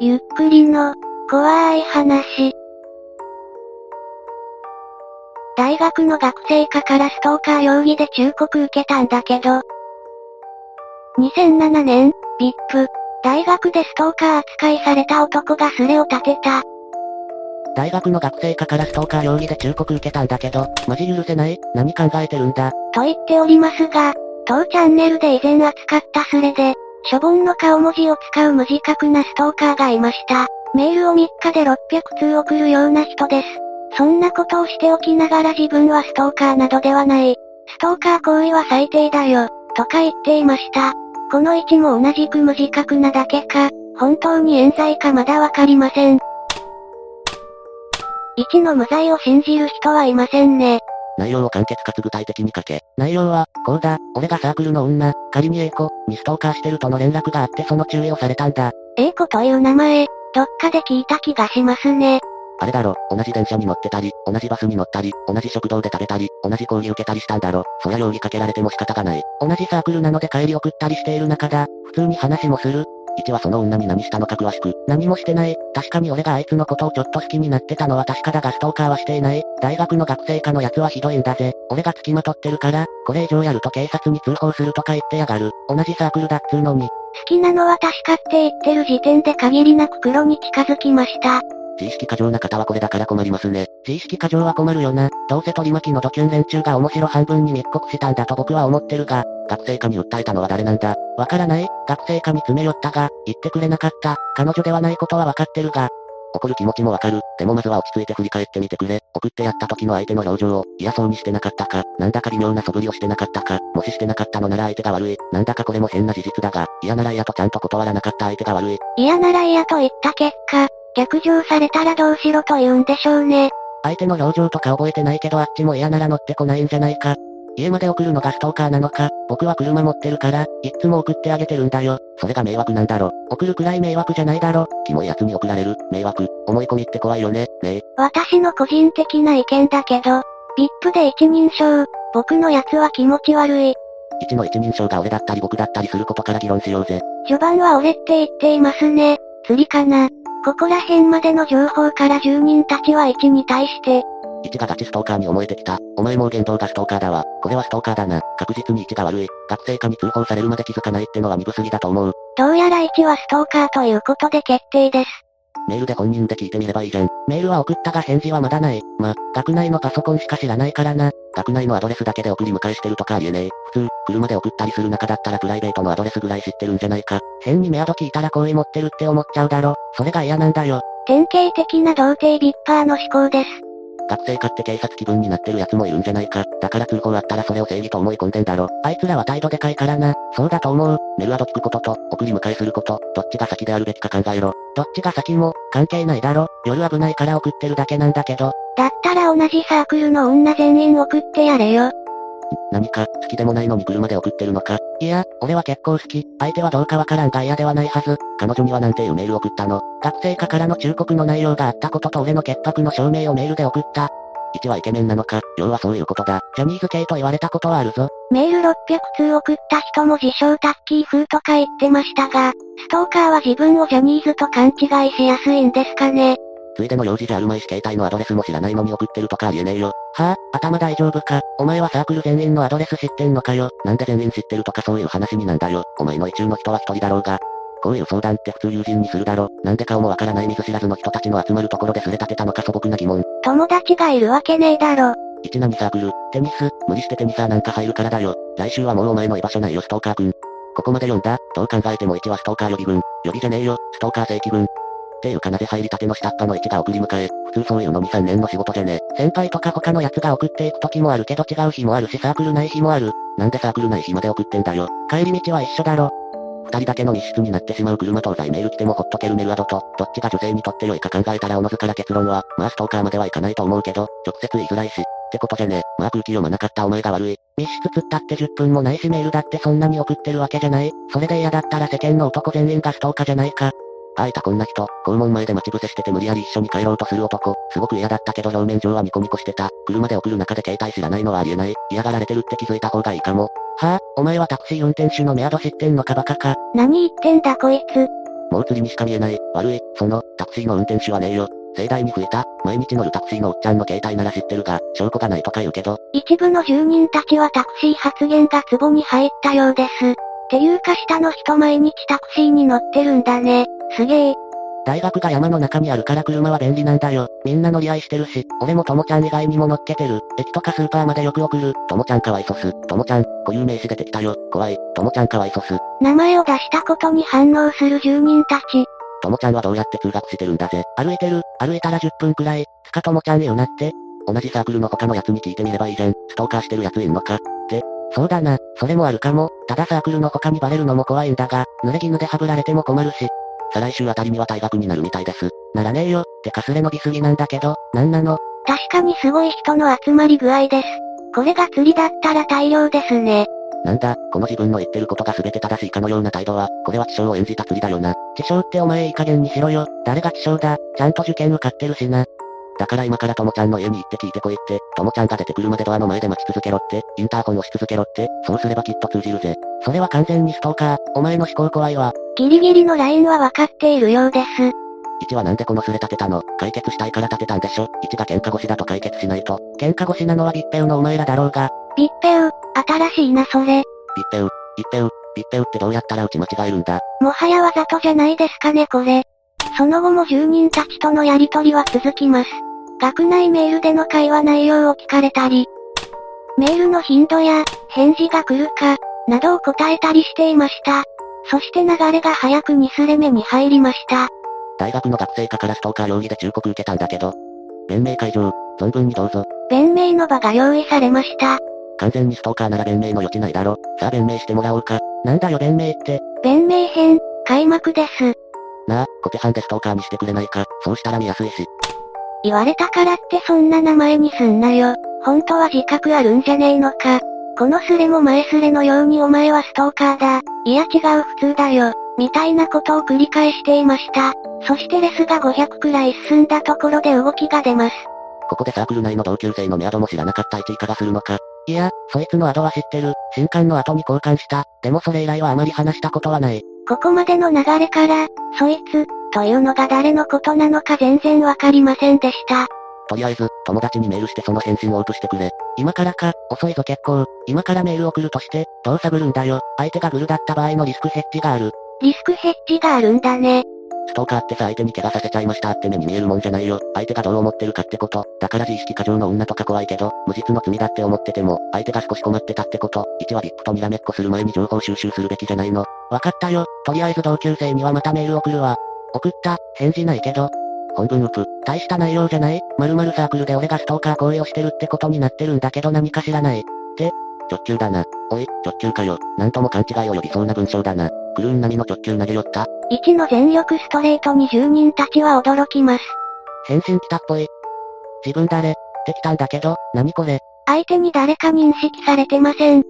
ゆっくりの、怖い話。大学の学生課からストーカー容疑で忠告受けたんだけど。2007年、VIP、大学でストーカー扱いされた男がスレを立てた。大学の学生課からストーカー容疑で忠告受けたんだけど、マジ許せない？何考えてるんだ？と言っておりますが、当チャンネルで以前扱ったスレで、しょぼんの顔文字を使う無自覚なストーカーがいました。メールを3日で600通送るような人です。そんなことをしておきながら自分はストーカーなどではない。ストーカー行為は最低だよ、とか言っていました。この位置も同じく無自覚なだけか、本当に冤罪かまだわかりません。1の無罪を信じる人はいませんね。内容を簡潔かつ具体的に書け。内容は、こうだ、俺がサークルの女、仮に A 子、にストーカーしてるとの連絡があってその注意をされたんだ。A 子という名前、どっかで聞いた気がしますね。あれだろ、同じ電車に乗ってたり、同じバスに乗ったり、同じ食堂で食べたり、同じ講義受けたりしたんだろ。そりゃ容疑かけられても仕方がない。同じサークルなので帰り送ったりしている中だ。普通に話もする。父はその女に何したのか詳しく。何もしてない。確かに俺があいつのことをちょっと好きになってたのは確かだがストーカーはしていない。大学の学生課のやつはひどいんだぜ。俺が付きまとってるから、これ以上やると警察に通報するとか言ってやがる。同じサークルだっつうのに。好きなのは確かって言ってる時点で限りなく黒に近づきました。自意識過剰な方はこれだから困りますね。自意識過剰は困るよな。どうせ取り巻きのドキュン連中が面白半分に密告したんだと僕は思ってるが、学生課に訴えたのは誰なんだわからない学生課に詰め寄ったが、言ってくれなかった。彼女ではないことはわかってるが、怒る気持ちもわかる。でもまずは落ち着いて振り返ってみてくれ。送ってやった時の相手の表情を嫌そうにしてなかったか、なんだか微妙な素振りをしてなかったか、もししてなかったのなら相手が悪い。なんだかこれも変な事実だが、嫌なら嫌とちゃんと断らなかった相手が悪い。嫌なら嫌と言った結果、逆上されたらどうしろと言うんでしょうね。相手の表情とか覚えてないけどあっちも嫌なら乗ってこないんじゃないか。家まで送るのがストーカーなのか、僕は車持ってるから、いつも送ってあげてるんだよ。それが迷惑なんだろ。送るくらい迷惑じゃないだろ。キモい奴に送られる、迷惑。思い込みって怖いよね、ねえ。私の個人的な意見だけど、VIP で一人称、僕のやつは気持ち悪い。一の一人称が俺だったり僕だったりすることから議論しようぜ。序盤は俺って言っていますね。釣りかな。ここら辺までの情報から住人たちは1に対して、1がガチストーカーに思えてきた。お前もう言動がストーカーだわ。これはストーカーだな。確実に1が悪い。学生課に通報されるまで気づかないってのは鈍すぎだと思う。どうやら1はストーカーということで決定です。メールで本人で聞いてみればいいじゃん。メールは送ったが返事はまだない。ま、学内のパソコンしか知らないからな。学内のアドレスだけで送り迎えしてるとかありえねえ。普通、車で送ったりする中だったらプライベートのアドレスぐらい知ってるんじゃないか。変にメアド聞いたら好意持ってるって思っちゃうだろ。それが嫌なんだよ。典型的な童貞ビッパーの思考です。学生かって警察気分になってる奴もいるんじゃないか。だから通報あったらそれを正義と思い込んでんだろ。あいつらは態度でかいからな。そうだと思う。メルアド聞くことと、送り迎えすること、どっちが先であるべきか考えろ。どっちが先も、関係ないだろ。夜危ないから送ってるだけなんだけど。だったら同じサークルの女全員送ってやれよ。何か、好きでもないのに車で送ってるのかいや、俺は結構好き。相手はどうかわからんが嫌ではないはず。彼女にはなんていうメール送ったの学生課からの忠告の内容があったことと俺の潔白の証明をメールで送った。1はイケメンなのか、要はそういうことだ。ジャニーズ系と言われたことはあるぞ。メール600通送った人も自称タッキー風とか言ってましたが、ストーカーは自分をジャニーズと勘違いしやすいんですかね。ついでの用事じゃあるまいし携帯のアドレスも知らないのに送ってるとかありえねえよ。はぁ、あ、頭大丈夫か？お前はサークル全員のアドレス知ってんのかよ？なんで全員知ってるとかそういう話になんだよ。お前の意中の人は一人だろうが。こういう相談って普通友人にするだろ。なんで顔もわからない見ず知らずの人たちの集まるところですれ立てたのか素朴な疑問。友達がいるわけねえだろ。一何サークル、テニス、無理してテニサーなんか入るからだよ。来週はもうお前の居場所ないよストーカーくん。ここまで読んだ？どう考えても1はストーカー予備軍。予備じゃねえよ、ストーカー正規軍。っていうかなぜ入りたての下っ端の1が送り迎え、普通そういうの2、3年の仕事じゃね先輩とか他の奴が送っていく時もあるけど違う日もあるしサークルない日もある。なんでサークルない日まで送ってんだよ。帰り道は一緒だろ。二人だけの密室になってしまう車東西メール来てもほっとけるメルアドと、どっちが女性にとって良いか考えたらおのずから結論は、まあストーカーまではいかないと思うけど、直接言いづらいし、ってことじゃねまあ空気読まなかったお前が悪い。密室つったって10分もないしメールだってそんなに送ってるわけじゃない。それで嫌だったら世間の男全員がストーカーじゃないか。あいたこんな人、校門前で待ち伏せしてて無理やり一緒に帰ろうとする男、すごく嫌だったけど表面上はニコニコしてた。車で送る中で携帯知らないのはありえない。嫌がられてるって気づいた方がいいかも。はぁ、あ、お前はタクシー運転手のメアド知ってんのかバカか。何言ってんだこいつ。もう釣りにしか見えない。悪い、その、タクシーの運転手はねえよ。盛大に吹いた、毎日乗るタクシーのおっちゃんの携帯なら知ってるが、証拠がないとか言うけど。一部の住人たちはタクシー発言が壺に入ったようです。っていうか下の人毎日タクシーに乗ってるんだね。すげえ。大学が山の中にあるから車は便利なんだよ。みんな乗り合いしてるし、俺もともちゃん以外にも乗っけてる。駅とかスーパーまでよく送る。ともちゃんかわいそす。ともちゃん、固有名詞出てきたよ。怖い。ともちゃんかわいそす。名前を出したことに反応する住人たち。ともちゃんはどうやって通学してるんだぜ。歩いてる。歩いたら10分くらい。つかともちゃんよなって。同じサークルの他のやつに聞いてみればいいじゃん。ストーカーしてるやついんのかって。そうだな。それもあるかも。ただサークルの他にバレるのも怖いんだが、濡れ衣でハブられても困るし。再来週あたりには退学になるみたいです。ならねえよ。てかスレ伸びすぎなんだけど、なんなの？確かにすごい人の集まり具合です。これが釣りだったら大量ですね。なんだ、この自分の言ってることが全て正しいかのような態度は、これは知性を演じた釣りだよな。知性ってお前いい加減にしろよ。誰が知性だ。ちゃんと受験受かってるしな。だから今からともちゃんの家に行って聞いてこいって、ともちゃんが出てくるまでドアの前で待ち続けろって、インターホン押し続けろって、そうすればきっと通じるぜ。それは完全にストーカー、お前の思考怖いわ。ギリギリのラインは分かっているようです。1はなんでこのスレ立てたの解決したいから立てたんでしょ ?1 が喧嘩腰だと解決しないと。喧嘩腰なのはビッペウのお前らだろうが。ビッペウ、新しいなそれ。ビッペウ、ビッペウ、ビッペウってどうやったら打ち間違えるんだ？もはやわざとじゃないですかねこれ。その後も住人たちとのやりとりは続きます。学内メールでの会話内容を聞かれたり、メールの頻度や、返事が来るか、などを答えたりしていました。そして流れが早くにスレ目に入りました。大学の学生課からストーカー容疑で忠告受けたんだけど、弁明会場、存分にどうぞ。弁明の場が用意されました。完全にストーカーなら弁明の余地ないだろ。さあ弁明してもらおうか。なんだよ弁明って。弁明編、開幕です。なあ、小手さんでストーカーにしてくれないか。そうしたら見やすいし。言われたからってそんな名前にすんなよ。本当は自覚あるんじゃねえのか。このスレも前スレのようにお前はストーカーだ。いや違う普通だよ。みたいなことを繰り返していました。そしてレスが500くらい進んだところで動きが出ます。ここでサークル内の同級生のメアドも知らなかった1位化がするのか。いや、そいつのアドは知ってる。新刊の後に交換した。でもそれ以来はあまり話したことはない。ここまでの流れから、そいつ、というのが誰のことなのか全然わかりませんでした。とりあえず、友達にメールしてその返信をオープしてくれ。今からか、遅いぞ結構。今からメール送るとして、どう探るんだよ。相手がグルだった場合のリスクヘッジがある。リスクヘッジがあるんだね。ストーカーってさ相手に怪我させちゃいましたって目に見えるもんじゃないよ。相手がどう思ってるかってこと。だから自意識過剰の女とか怖いけど、無実の罪だって思ってても、相手が少し困ってたってこと。1はビップとにらめっこする前に情報収集するべきじゃないの。わかったよ。とりあえず同級生にはまたメール送るわ。送った、返事ないけど。本文ウプ、大した内容じゃない〇〇サークルで俺がストーカー行為をしてるってことになってるんだけど何か知らない。って、直球だな。おい、直球かよ。なんとも勘違いを呼びそうな文章だな。クルーン並みの直球投げ寄った。1の全力ストレートに住人たちは驚きます。返信来たっぽい。自分誰？って来たんだけど、何これ？相手に誰か認識されてません。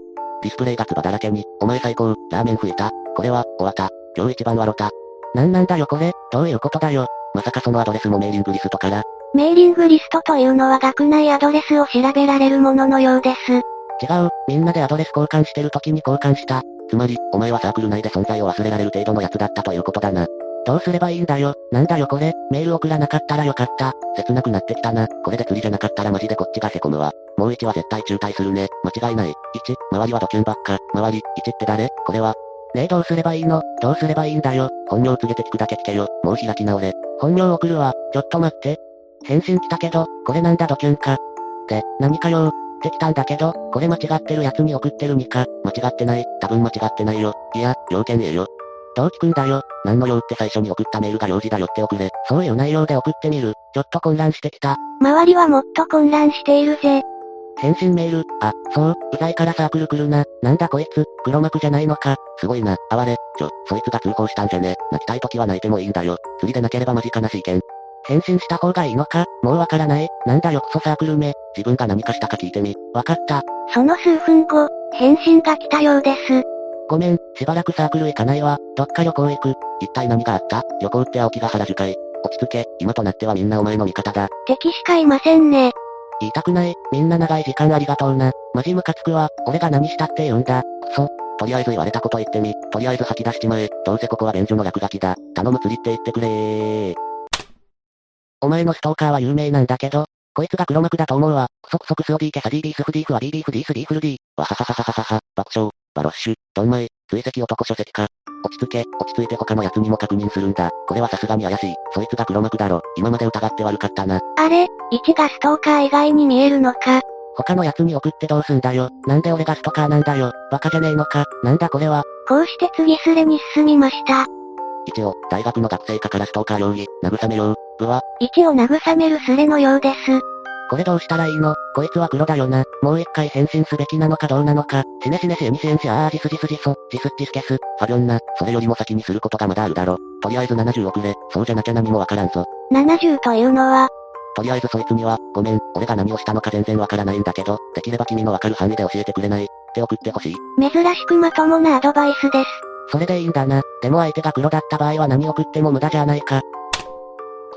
ディスプレイが唾だらけに、お前最高、ラーメン増えた。これは、終わった。今日一番笑った。なんなんだよこれ、どういうことだよ？まさかそのアドレスもメーリングリストから。メーリングリストというのは学内アドレスを調べられるもののようです。違う、みんなでアドレス交換してる時に交換した。つまり、お前はサークル内で存在を忘れられる程度のやつだったということだな。どうすればいいんだよ？なんだよこれ、メール送らなかったらよかった。切なくなってきたな。これで釣りじゃなかったらマジでこっちがへこむわ。もう1は絶対中退するね。間違いない。1、周りはドキュンばっか。周り、1って誰？これは。ねえどうすればいいの？どうすればいいんだよ。本名告げて聞くだけ聞けよ。もう開き直れ。本名送るわ。ちょっと待って。返信来たけど、これなんだドキュンか。で、何かよってきたんだけど、これ間違ってるやつに送ってるにか。間違ってない。多分間違ってないよ。いや、要件ええよ。どう聞くんだよ。何の用って最初に送ったメールが用事だよって送れ。そういう内容で送ってみる。ちょっと混乱してきた。周りはもっと混乱しているぜ。返信メール、あ、そう、うざいからサークル来るな。なんだこいつ、黒幕じゃないのか。すごいな、哀れ。ちょ、そいつが通報したんじゃね。泣きたい時は泣いてもいいんだよ。釣りでなければマジ悲しいけん。返信した方がいいのかもうわからないなんだよクソサークルめ。自分が何かしたか聞いてみ。わかった。その数分後、返信が来たようです。ごめん、しばらくサークル行かないわ。どっか旅行行く。一体何があった？旅行って青木が原宿かい。落ち着け、今となってはみんなお前の味方だ。敵しかいませんね。言いたくない。みんな長い時間ありがとうな。マジムカつくわ。俺が何したって言うんだ。クソ。とりあえず言われたこと言ってみ。とりあえず吐き出しちまえ。どうせここは便所の落書きだ。頼む釣りって言ってくれー。お前のストーカーは有名なんだけど、こいつが黒幕だと思うわ。クソクソクスオディーケサディービースフディーフは BB フディースディーフルディー。わははははははは、爆笑、バロッシュ、ドンマイ、追跡男書籍か。落ち着け、落ち着いて他の奴にも確認するんだ。これはさすがに怪しい。そいつが黒幕だろ。今まで疑って悪かったな。あれ、1がストーカー以外に見えるのか？他の奴に送ってどうすんだよ。なんで俺がストーカーなんだよ。バカじゃねえのか。なんだこれは。こうして次スレに進みました。一応、大学の学生課からストーカー容疑、慰めよう。部は、一を慰めるスレのようです。これどうしたらいいの？こいつは黒だよな。もう一回変身すべきなのかどうなのか。シネシネシエミシエンシアージスジスジソ、ジスッジスケス。ファビョンナ、それよりも先にすることがまだあるだろ。とりあえず70遅れ、そうじゃなきゃ何もわからんぞ。70というのは、とりあえずそいつには、ごめん、俺が何をしたのか全然わからないんだけど、できれば君のわかる範囲で教えてくれない。って送ってほしい。珍しくまともなアドバイスです。それでいいんだな。でも相手が黒だった場合は何送っても無駄じゃないか。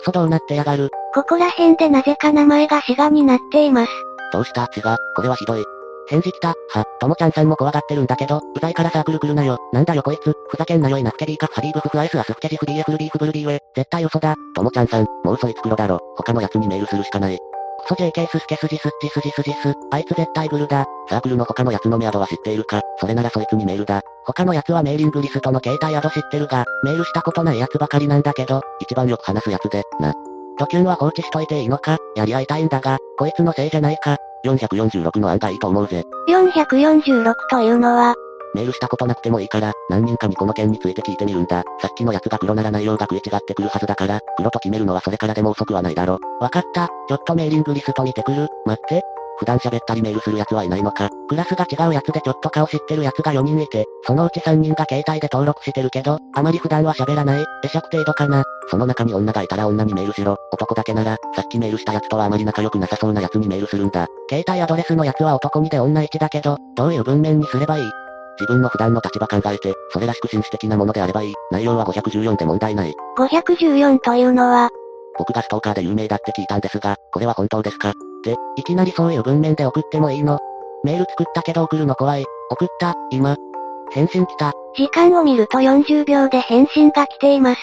クソどうなってやがる？ここら辺でなぜか名前が滋賀になっています。どうした？違う、これはひどい。返事来た。は、ともちゃんさんも怖がってるんだけど、うざいからサークル来るなよ。なんだよこいつ、ふざけんなよいなふけリーカフハビーブフフアイスアスフケジフディエフルビーフブルディウェ。絶対嘘だ。ともちゃんさん、もうそいつ黒だろ。他の奴にメールするしかない。クソ JK ススケスジスッジスジスジス。あいつ絶対グルだ。サークルの他の奴のメアドは知っているかそれならそいつにメールだ。他の奴はメーリングリストの携帯アド知ってるが、メールしたことない奴ばかりなんだけど、一番よく話す奴で、な。ドキュンは放置しといていいのかやり合いたいんだが、こいつのせいじゃないか。446の案がいいと思うぜ。446というのは、メールしたことなくてもいいから、何人かにこの件について聞いてみるんだ。さっきのやつが黒なら内容が食い違ってくるはずだから、黒と決めるのはそれからでも遅くはないだろ。わかった。ちょっとメーリングリスト見てくる。待って。普段喋ったりメールする奴はいないのか。クラスが違うやつでちょっと顔知ってるやつが4人いて、そのうち3人が携帯で登録してるけど、あまり普段は喋らない、会釈程度かな。その中に女がいたら女にメールしろ。男だけなら、さっきメールした奴とはあまり仲良くなさそうな奴にメールするんだ。携帯アドレスのやつは男2で女1だけど、どういう文面にすればいい？自分の普段の立場考えて、それらしく紳士的なものであればいい。内容は514で問題ない。514というのは、僕がストーカーで有名だって聞いたんですが、これは本当ですか？で、いきなりそういう文面で送ってもいいの？メール作ったけど送るの怖い。送った、今。返信来た。時間を見ると40秒で返信が来ています。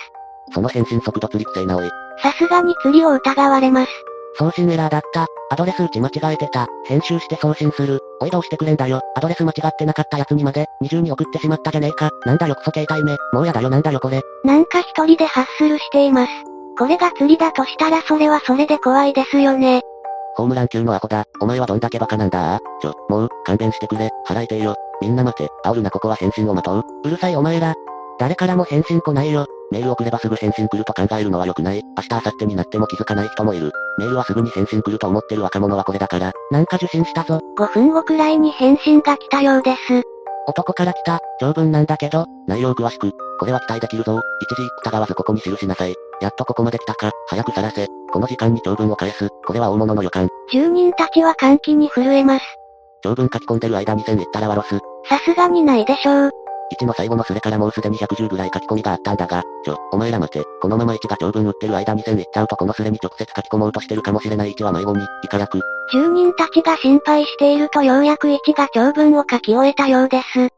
その返信速度釣りくせえなおい。さすがに釣りを疑われます。送信エラーだった。アドレス打ち間違えてた。編集して送信する。おいどうしてくれんだよ。アドレス間違ってなかったやつにまで、二重に送ってしまったじゃねえか。なんだよクソ携帯名。もうやだよなんだよこれ。なんか一人でハッスルしています。これが釣りだとしたらそれはそれで怖いですよね。ホームラン級のアホだ。お前はどんだけバカなんだ？ちょ、もう、勘弁してくれ。払いてえよ。みんな待て。煽るなここは返信を待とう。うるさいお前ら。誰からも返信来ないよ。メール送ればすぐ返信来ると考えるのは良くない。明日明後日になっても気づかない人もいる。メールはすぐに返信来ると思ってる若者はこれだから。なんか受信したぞ。5分後くらいに返信が来たようです。男から来た。長文なんだけど、内容詳しく。これは期待できるぞ。一時疑わずここに記しなさい。やっとここまで来たか。早く晒せ。この時間に長文を返す。これは大物の予感。住人たちは歓喜に震えます。長文書き込んでる間に1000いったらワロス。さすがにないでしょう。1の最後のスレからもうすでに110ぐらい書き込みがあったんだが、ちょ、お前ら待て。このまま1が長文打ってる間に1000いっちゃうとこのスレに直接書き込もうとしてるかもしれない1は迷子に、いかやく。住人たちが心配しているとようやく1が長文を書き終えたようです。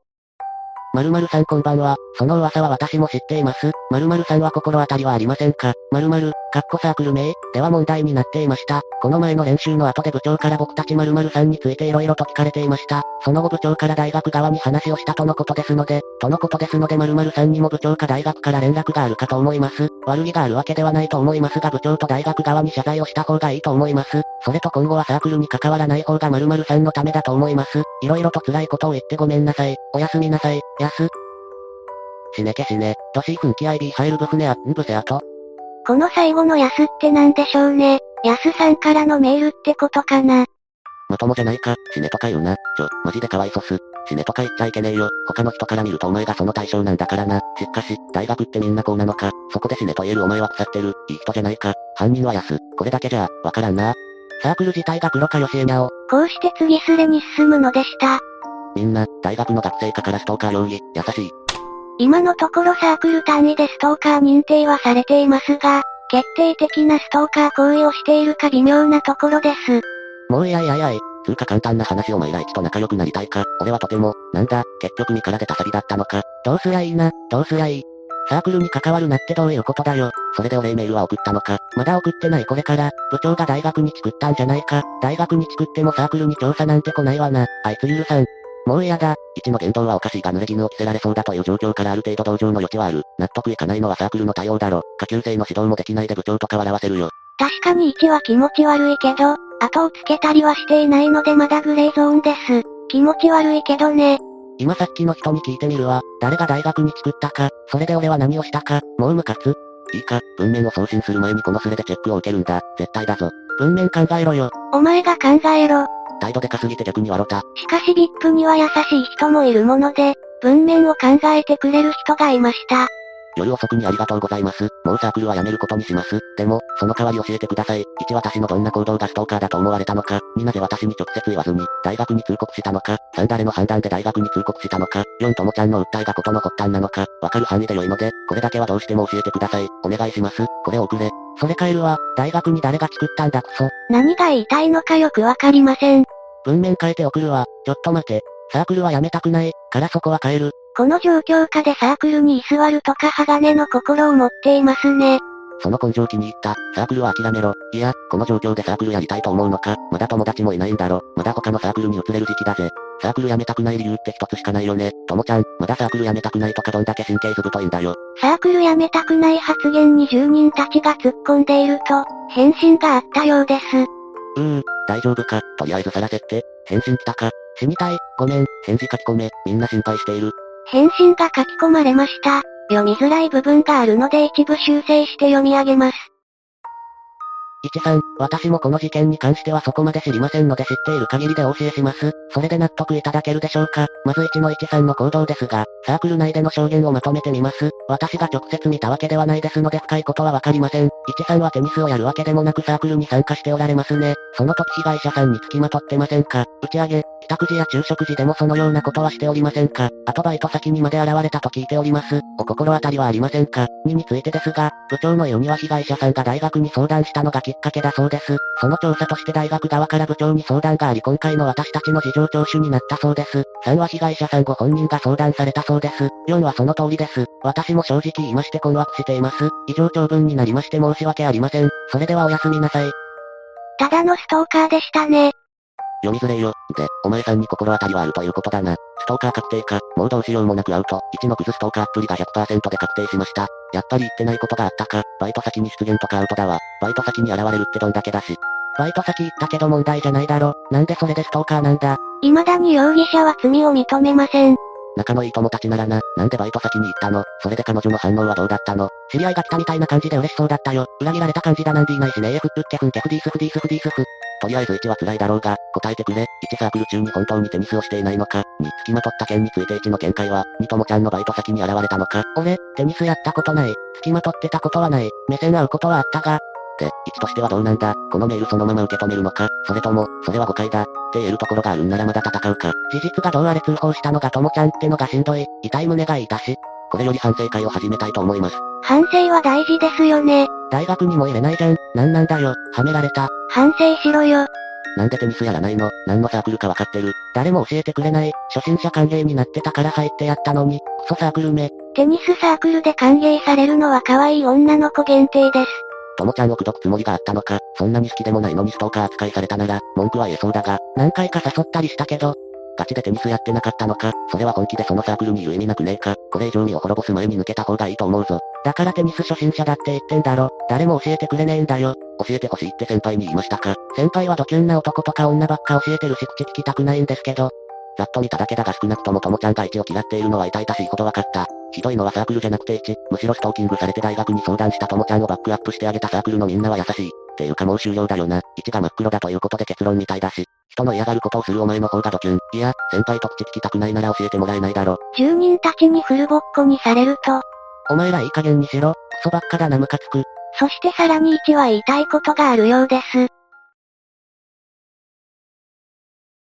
〇〇さんこんばんは。その噂は私も知っています。〇〇さんは心当たりはありませんか？〇〇、かっこサークル名では問題になっていました。この前の練習の後で部長から僕たち〇〇さんについて色々と聞かれていました。その後部長から大学側に話をしたとのことですので、とのことですので〇〇さんにも部長か大学から連絡があるかと思います。悪気があるわけではないと思いますが部長と大学側に謝罪をした方がいいと思います。それと今後はサークルに関わらない方が〇〇さんのためだと思います。色々と辛いことを言ってごめんなさい。おやすみなさい。やす。死ねけ死ね。ドシーフンキ IB 入るブ船あんぶせあと。この最後のヤスってなんでしょうね。ヤスさんからのメールってことかな。まともじゃないか、死ねとか言うな。ちょ、マジでかわいそす。死ねとか言っちゃいけねえよ。他の人から見るとお前がその対象なんだからな。しかし、大学ってみんなこうなのか。そこで死ねと言えるお前は腐ってる。いい人じゃないか。犯人は安。これだけじゃ、わからんな。サークル自体が黒かよしえにゃお。こうして次スレに進むのでした。みんな、大学の学生課からストーカー容疑、優しい。今のところサークル単位でストーカー認定はされていますが、決定的なストーカー行為をしているか微妙なところです。もういやいやいやい。つうか簡単な話お前ら一と仲良くなりたいか。俺はとても、なんだ、結局身から出た詐欺だったのか。どうすりゃいいな、どうすりゃいい。サークルに関わるなってどういうことだよ。それでお礼メールは送ったのか。まだ送ってないこれから、部長が大学にチクったんじゃないか。大学にチクってもサークルに調査なんて来ないわな。あいつ許さん。もう嫌だ。一の言動はおかしいが濡れ衣を着せられそうだという状況からある程度同情の余地はある。納得いかないのはサークルの対応だろ。下級生の指導もできないで部長とか笑わせるよ。確かに1は気持ち悪いけど、後をつけたりはしていないのでまだグレーゾーンです。気持ち悪いけどね。今さっきの人に聞いてみるわ。誰が大学に作ったか、それで俺は何をしたか、もう無活いいか、文面を送信する前にこのスレでチェックを受けるんだ。絶対だぞ。文面考えろよ。お前が考えろ。態度でかすぎて逆に笑た。しかし VIP には優しい人もいるもので、文面を考えてくれる人がいました。夜遅くにありがとうございます。もうサークルは辞めることにします。でも、その代わり教えてください。1私のどんな行動がストーカーだと思われたのか。2なぜ私に直接言わずに、大学に通告したのか。3誰の判断で大学に通告したのか。4ともちゃんの訴えがことの発端なのか。わかる範囲で良いので、これだけはどうしても教えてください。お願いします。これを送れ。それ帰るわ。大学に誰が作ったんだクソ。何が言いたいのかよくわかりません。文面変えて送るわ。ちょっと待て。サークルは辞めたくない、からそこは変える。この状況下でサークルに居座るとか鋼の心を持っていますね。その根性気に入った。サークルは諦めろ。いや、この状況でサークルやりたいと思うのか。まだ友達もいないんだろ。まだ他のサークルに移れる時期だぜ。サークル辞めたくない理由って一つしかないよね。ともちゃん、まだサークル辞めたくないとかどんだけ神経ずぶといんだよ。サークル辞めたくない発言に住人たちが突っ込んでいると、返信があったようです。うー、大丈夫か。とりあえずさらせって。返信来たか。死にたい。ごめん。返事書き込め。みんな心配している。返信が書き込まれました。読みづらい部分があるので一部修正して読み上げます。13、私もこの事件に関してはそこまで知りませんので知っている限りでお教えします。それで納得いただけるでしょうか。まず1の13の行動ですが、サークル内での証言をまとめてみます。私が直接見たわけではないですので深いことはわかりません。13はテニスをやるわけでもなくサークルに参加しておられますね。その時被害者さんに付きまとってませんか打ち上げ、帰宅時や昼食時でもそのようなことはしておりませんか？あとバイト先にまで現れたと聞いております。お心当たりはありませんか ?2 についてですが、部長の言うには被害者さんが大学に相談したのがきっかけだそうです。。その調査として大学側から部長に相談があり今回の私たちの事情聴取になったそうです。3は被害者さんご本人が相談されたそうです。4はその通りです。私も正直言いまして困惑しています。以上長文になりまして申し訳ありません。それではおやすみなさい。ただのストーカーでしたね。読みづれよ。で、お前さんに心当たりはあるということだな。ストーカー確定か。もうどうしようもなくアウト。1のクズストーカーっぷりが100%で確定しました。やっぱり言ってないことがあったか。バイト先に出現とかアウトだわ。バイト先に現れるってどんだけだし。バイト先行ったけど問題じゃないだろ。なんでそれでストーカーなんだ。未だに容疑者は罪を認めません。仲のいい友達ならな、なんでバイト先に行ったのそれで彼女の反応はどうだったの知り合いが来たみたいな感じで嬉しそうだったよ。裏切られた感じだなんでいないしねえふっふってふんてフディースフディースフディースフ。とりあえず1は辛いだろうが、答えてくれ。1サークル中に本当にテニスをしていないのか。2、付きまとった件について1の見解は、2ともちゃんのバイト先に現れたのか。俺、テニスやったことない。付きまとってたことはない。目線合うことはあったが、、1としてはどうなんだこのメールそのまま受け止めるのかそれとも、それは誤解だ。って言えるところがあるんならまだ戦うか。事実がどうあれ通報したのがともちゃんってのがしんどい。痛い胸が痛し。これより反省会を始めたいと思います。反省は大事ですよね。大学にも入れないじゃん。なんなんだよ。はめられた。反省しろよ。なんでテニスやらないの？何のサークルかわかってる？誰も教えてくれない。初心者歓迎になってたから入ってやったのに、クソサークルめ。テニスサークルで歓迎されるのは可愛い女の子限定です。ともちゃんを口説くつもりがあったのか、そんなに好きでもないのにストーカー扱いされたなら、文句は言えそうだが、何回か誘ったりしたけど、ガチでテニスやってなかったのか、それは本気でそのサークルにいる意味なくねえか、これ以上身を滅ぼす前に抜けた方がいいと思うぞ。だからテニス初心者だって言ってんだろ。誰も教えてくれねえんだよ。教えてほしいって先輩に言いましたか。先輩はドキュンな男とか女ばっか教えてるし口聞きたくないんですけど。ざっと見ただけだが少なくともともちゃんが1を嫌っているのは痛々しいほど分かった。ひどいのはサークルじゃなくて1、むしろストーキングされて大学に相談したともちゃんをバックアップしてあげたサークルのみんなは優しい。っていうかもう終了だよな。1が真っ黒だということで結論みたいだし。人の嫌がることをするお前の方がドキュン。いや、先輩と口聞きたくないなら教えてもらえないだろ。住人たちにフルボッコにされると。お前らいい加減にしろ。クソばっかだなムカつく。そしてさらに1は言いたいことがあるようです。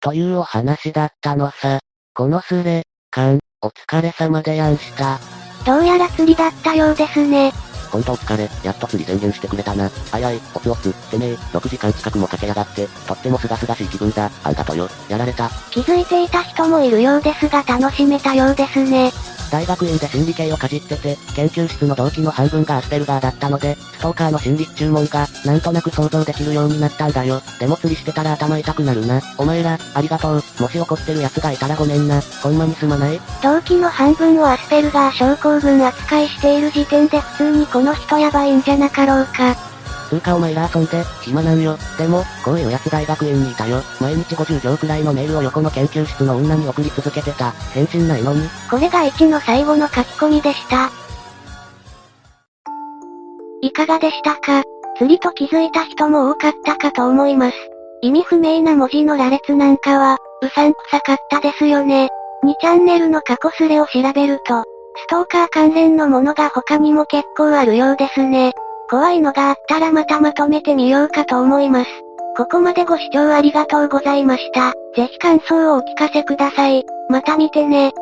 というお話だったのさ。このスレ、勘、お疲れ様でやんした。どうやら釣りだったようですね。本当疲れ、やっと釣り宣言してくれたな。あいあい、おつおつ、てめえ、6時間近くもかけやがって、とってもすがすがしい気分だ。あんたとよ、やられた。気づいていた人もいるようですが楽しめたようですね。大学院で心理系をかじってて、研究室の同期の半分がアスペルガーだったので、ストーカーの心理注文が、なんとなく想像できるようになったんだよ。でも釣りしてたら頭痛くなるな。お前ら、ありがとう。もし怒ってる奴がいたらごめんな。ほんまにすまない？同期の半分をアスペルガー症候群扱いしている時点で普通にこの人やばいんじゃなかろうか。つうかお前ら遊んで、暇なんよ。でも、こういうやつ大学院にいたよ。毎日50行くらいのメールを横の研究室の女に送り続けてた。返信ないのに。これが1の最後の書き込みでした。いかがでしたか？釣りと気づいた人も多かったかと思います。意味不明な文字の羅列なんかは、うさんくさかったですよね。2チャンネルの過去スレを調べると、ストーカー関連のものが他にも結構あるようですね。怖いのがあったらまたまとめてみようかと思います。ここまでご視聴ありがとうございました。ぜひ感想をお聞かせください。また見てね。